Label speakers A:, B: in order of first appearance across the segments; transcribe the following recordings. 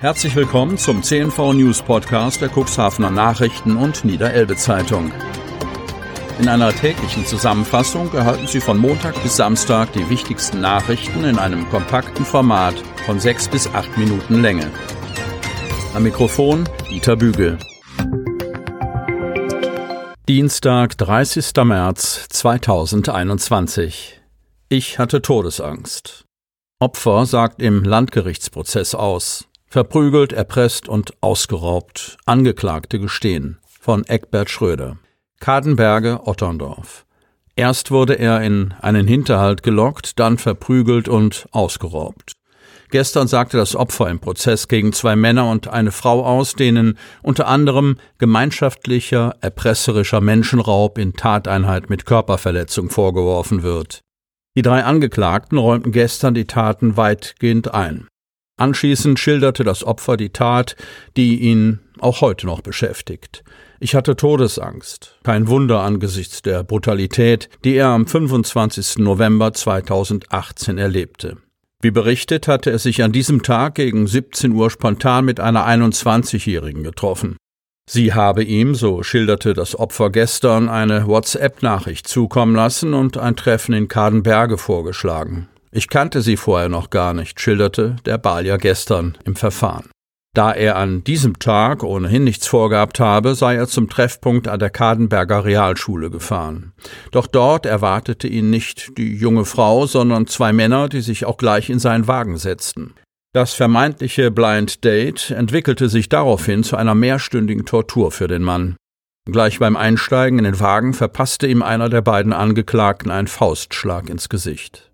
A: Herzlich willkommen zum CNV News Podcast der Cuxhavener Nachrichten und Niederelbe Zeitung. In einer täglichen Zusammenfassung erhalten Sie von Montag bis Samstag die wichtigsten Nachrichten in einem kompakten Format von sechs bis acht Minuten Länge. Am Mikrofon Dieter Bügel. Dienstag, 30. März 2021. Ich hatte Todesangst. Opfer sagt im Landgerichtsprozess aus. Verprügelt, erpresst und ausgeraubt. Angeklagte gestehen. Von Eckbert Schröder. Kadenberge, Otterndorf. Erst wurde er in einen Hinterhalt gelockt, dann verprügelt und ausgeraubt. Gestern sagte das Opfer im Prozess gegen zwei Männer und eine Frau aus, denen unter anderem gemeinschaftlicher, erpresserischer Menschenraub in Tateinheit mit Körperverletzung vorgeworfen wird. Die drei Angeklagten räumten gestern die Taten weitgehend ein. Anschließend schilderte das Opfer die Tat, die ihn auch heute noch beschäftigt. Ich hatte Todesangst. Kein Wunder angesichts der Brutalität, die er am 25. November 2018 erlebte. Wie berichtet, hatte er sich an diesem Tag gegen 17 Uhr spontan mit einer 21-Jährigen getroffen. Sie habe ihm, so schilderte das Opfer gestern, eine WhatsApp-Nachricht zukommen lassen und ein Treffen in Kadenberge vorgeschlagen. Ich kannte sie vorher noch gar nicht, schilderte der Balja gestern im Verfahren. Da er an diesem Tag ohnehin nichts vorgehabt habe, sei er zum Treffpunkt an der Kadenberger Realschule gefahren. Doch dort erwartete ihn nicht die junge Frau, sondern zwei Männer, die sich auch gleich in seinen Wagen setzten. Das vermeintliche Blind Date entwickelte sich daraufhin zu einer mehrstündigen Tortur für den Mann. Gleich beim Einsteigen in den Wagen verpasste ihm einer der beiden Angeklagten einen Faustschlag ins Gesicht.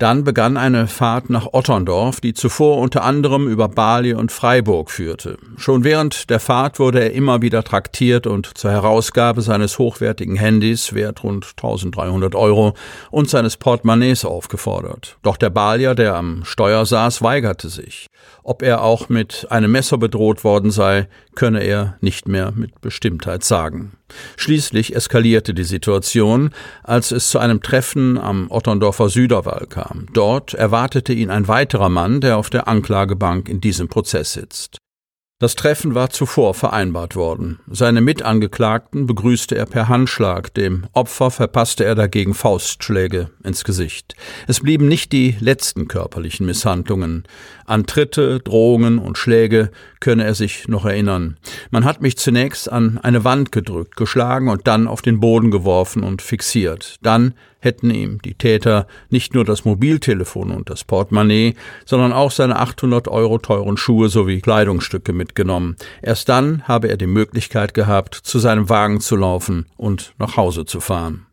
A: Dann begann eine Fahrt nach Otterndorf, die zuvor unter anderem über Bali und Freiburg führte. Schon während der Fahrt wurde er immer wieder traktiert und zur Herausgabe seines hochwertigen Handys, wert rund 1300 Euro, und seines Portemonnaies aufgefordert. Doch der Balier, der am Steuer saß, weigerte sich. Ob er auch mit einem Messer bedroht worden sei, könne er nicht mehr mit Bestimmtheit sagen. Schließlich eskalierte die Situation, als es zu einem Treffen am Otterndorfer Süderwall kam. Dort erwartete ihn ein weiterer Mann, der auf der Anklagebank in diesem Prozess sitzt. Das Treffen war zuvor vereinbart worden. Seine Mitangeklagten begrüßte er per Handschlag, dem Opfer verpasste er dagegen Faustschläge ins Gesicht. Es blieben nicht die letzten körperlichen Misshandlungen. An Tritte, Drohungen und Schläge könne er sich noch erinnern. Man hat mich zunächst an eine Wand gedrückt, geschlagen und dann auf den Boden geworfen und fixiert. Dann hätten ihm die Täter nicht nur das Mobiltelefon und das Portemonnaie, sondern auch seine 800 Euro teuren Schuhe sowie Kleidungsstücke mitgenommen. Erst dann habe er die Möglichkeit gehabt, zu seinem Wagen zu laufen und nach Hause zu fahren.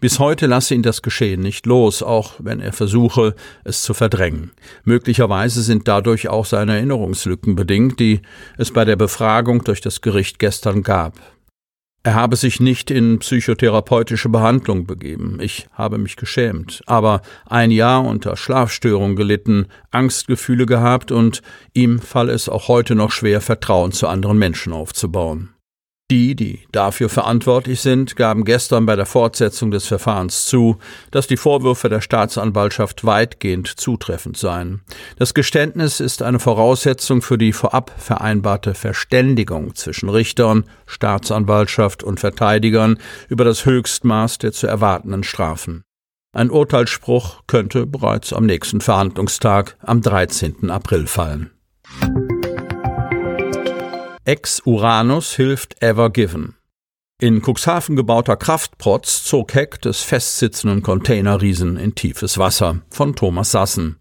A: Bis heute lasse ihn das Geschehen nicht los, auch wenn er versuche, es zu verdrängen. Möglicherweise sind dadurch auch seine Erinnerungslücken bedingt, die es bei der Befragung durch das Gericht gestern gab. Er habe sich nicht in psychotherapeutische Behandlung begeben. Ich habe mich geschämt. Aber ein Jahr unter Schlafstörung gelitten, Angstgefühle gehabt und ihm falle es auch heute noch schwer, Vertrauen zu anderen Menschen aufzubauen. Die, die dafür verantwortlich sind, gaben gestern bei der Fortsetzung des Verfahrens zu, dass die Vorwürfe der Staatsanwaltschaft weitgehend zutreffend seien. Das Geständnis ist eine Voraussetzung für die vorab vereinbarte Verständigung zwischen Richtern, Staatsanwaltschaft und Verteidigern über das Höchstmaß der zu erwartenden Strafen. Ein Urteilsspruch könnte bereits am nächsten Verhandlungstag am 13. April fallen. Ex-Uranus hilft Ever Given. In Cuxhaven gebauter Kraftprotz zog Heck des festsitzenden Containerriesen in tiefes Wasser von Thomas Sassen.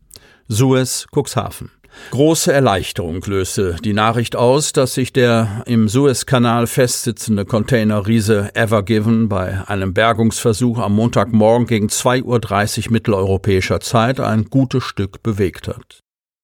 A: Suez, Cuxhaven. Große Erleichterung löste die Nachricht aus, dass sich der im Suezkanal festsitzende Containerriese Ever Given bei einem Bergungsversuch am Montagmorgen gegen 2.30 Uhr mitteleuropäischer Zeit ein gutes Stück bewegt hat.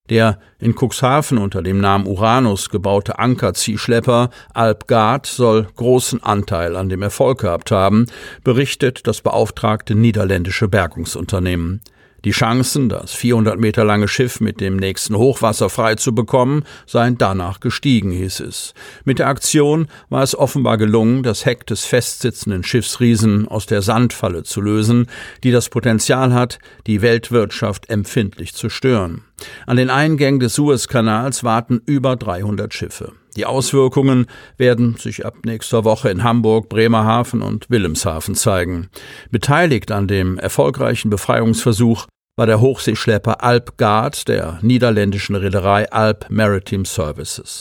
A: Der in Cuxhaven unter dem Namen Uranus gebaute Ankerziehschlepper Alpgard soll großen Anteil an dem Erfolg gehabt haben, berichtet das beauftragte niederländische Bergungsunternehmen. Die Chancen, das 400 Meter lange Schiff mit dem nächsten Hochwasser frei zu bekommen, seien danach gestiegen, hieß es. Mit der Aktion war es offenbar gelungen, das Heck des festsitzenden Schiffsriesen aus der Sandfalle zu lösen, die das Potenzial hat, die Weltwirtschaft empfindlich zu stören. An den Eingängen des Suezkanals warten über 300 Schiffe. Die Auswirkungen werden sich ab nächster Woche in Hamburg, Bremerhaven und Wilhelmshaven zeigen. Beteiligt an dem erfolgreichen Befreiungsversuch war der Hochseeschlepper Alp Guard der niederländischen Reederei Alp Maritime Services.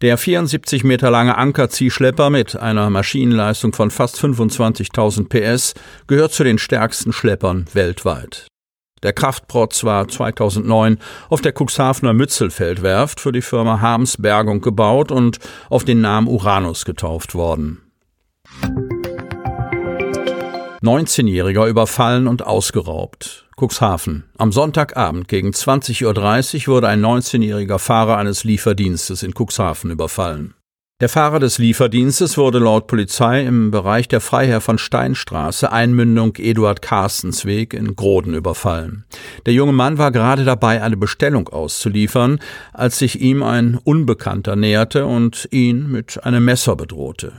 A: Der 74 Meter lange Ankerziehschlepper mit einer Maschinenleistung von fast 25.000 PS gehört zu den stärksten Schleppern weltweit. Der Kraftprotz war 2009 auf der Cuxhavener Mützelfeldwerft für die Firma Harms Bergung gebaut und auf den Namen Uranus getauft worden. 19-Jähriger überfallen und ausgeraubt. Cuxhaven. Am Sonntagabend gegen 20.30 Uhr wurde ein 19-jähriger Fahrer eines Lieferdienstes in Cuxhaven überfallen. Der Fahrer des Lieferdienstes wurde laut Polizei im Bereich der Freiherr von Steinstraße Einmündung Eduard Carstensweg in Groden überfallen. Der junge Mann war gerade dabei, eine Bestellung auszuliefern, als sich ihm ein Unbekannter näherte und ihn mit einem Messer bedrohte.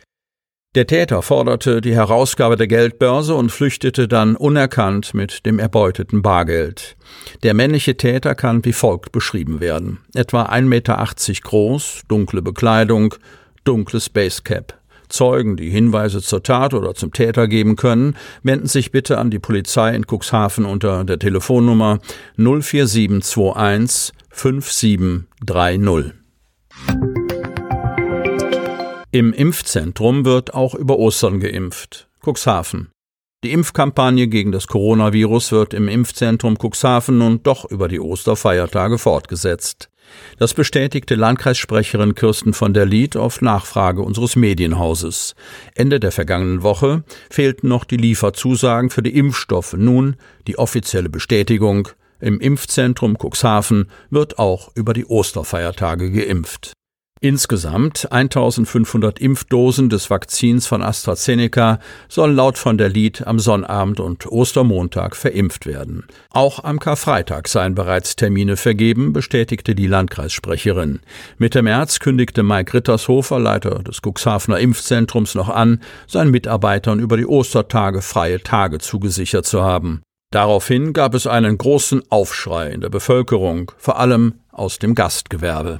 A: Der Täter forderte die Herausgabe der Geldbörse und flüchtete dann unerkannt mit dem erbeuteten Bargeld. Der männliche Täter kann wie folgt beschrieben werden. Etwa 1,80 Meter groß, dunkle Bekleidung, dunkles Basecap. Zeugen, die Hinweise zur Tat oder zum Täter geben können, wenden sich bitte an die Polizei in Cuxhaven unter der Telefonnummer 04721 5730. Im Impfzentrum wird auch über Ostern geimpft. Cuxhaven. Die Impfkampagne gegen das Coronavirus wird im Impfzentrum Cuxhaven nun doch über die Osterfeiertage fortgesetzt. Das bestätigte Landkreissprecherin Kirsten von der Lied auf Nachfrage unseres Medienhauses. Ende der vergangenen Woche fehlten noch die Lieferzusagen für die Impfstoffe. Nun die offizielle Bestätigung. Im Impfzentrum Cuxhaven wird auch über die Osterfeiertage geimpft. Insgesamt 1500 Impfdosen des Vakzins von AstraZeneca sollen laut von der Lied am Sonnabend und Ostermontag verimpft werden. Auch am Karfreitag seien bereits Termine vergeben, bestätigte die Landkreissprecherin. Mitte März kündigte Mike Rittershofer, Leiter des Cuxhavener Impfzentrums, noch an, seinen Mitarbeitern über die Ostertage freie Tage zugesichert zu haben. Daraufhin gab es einen großen Aufschrei in der Bevölkerung, vor allem aus dem Gastgewerbe.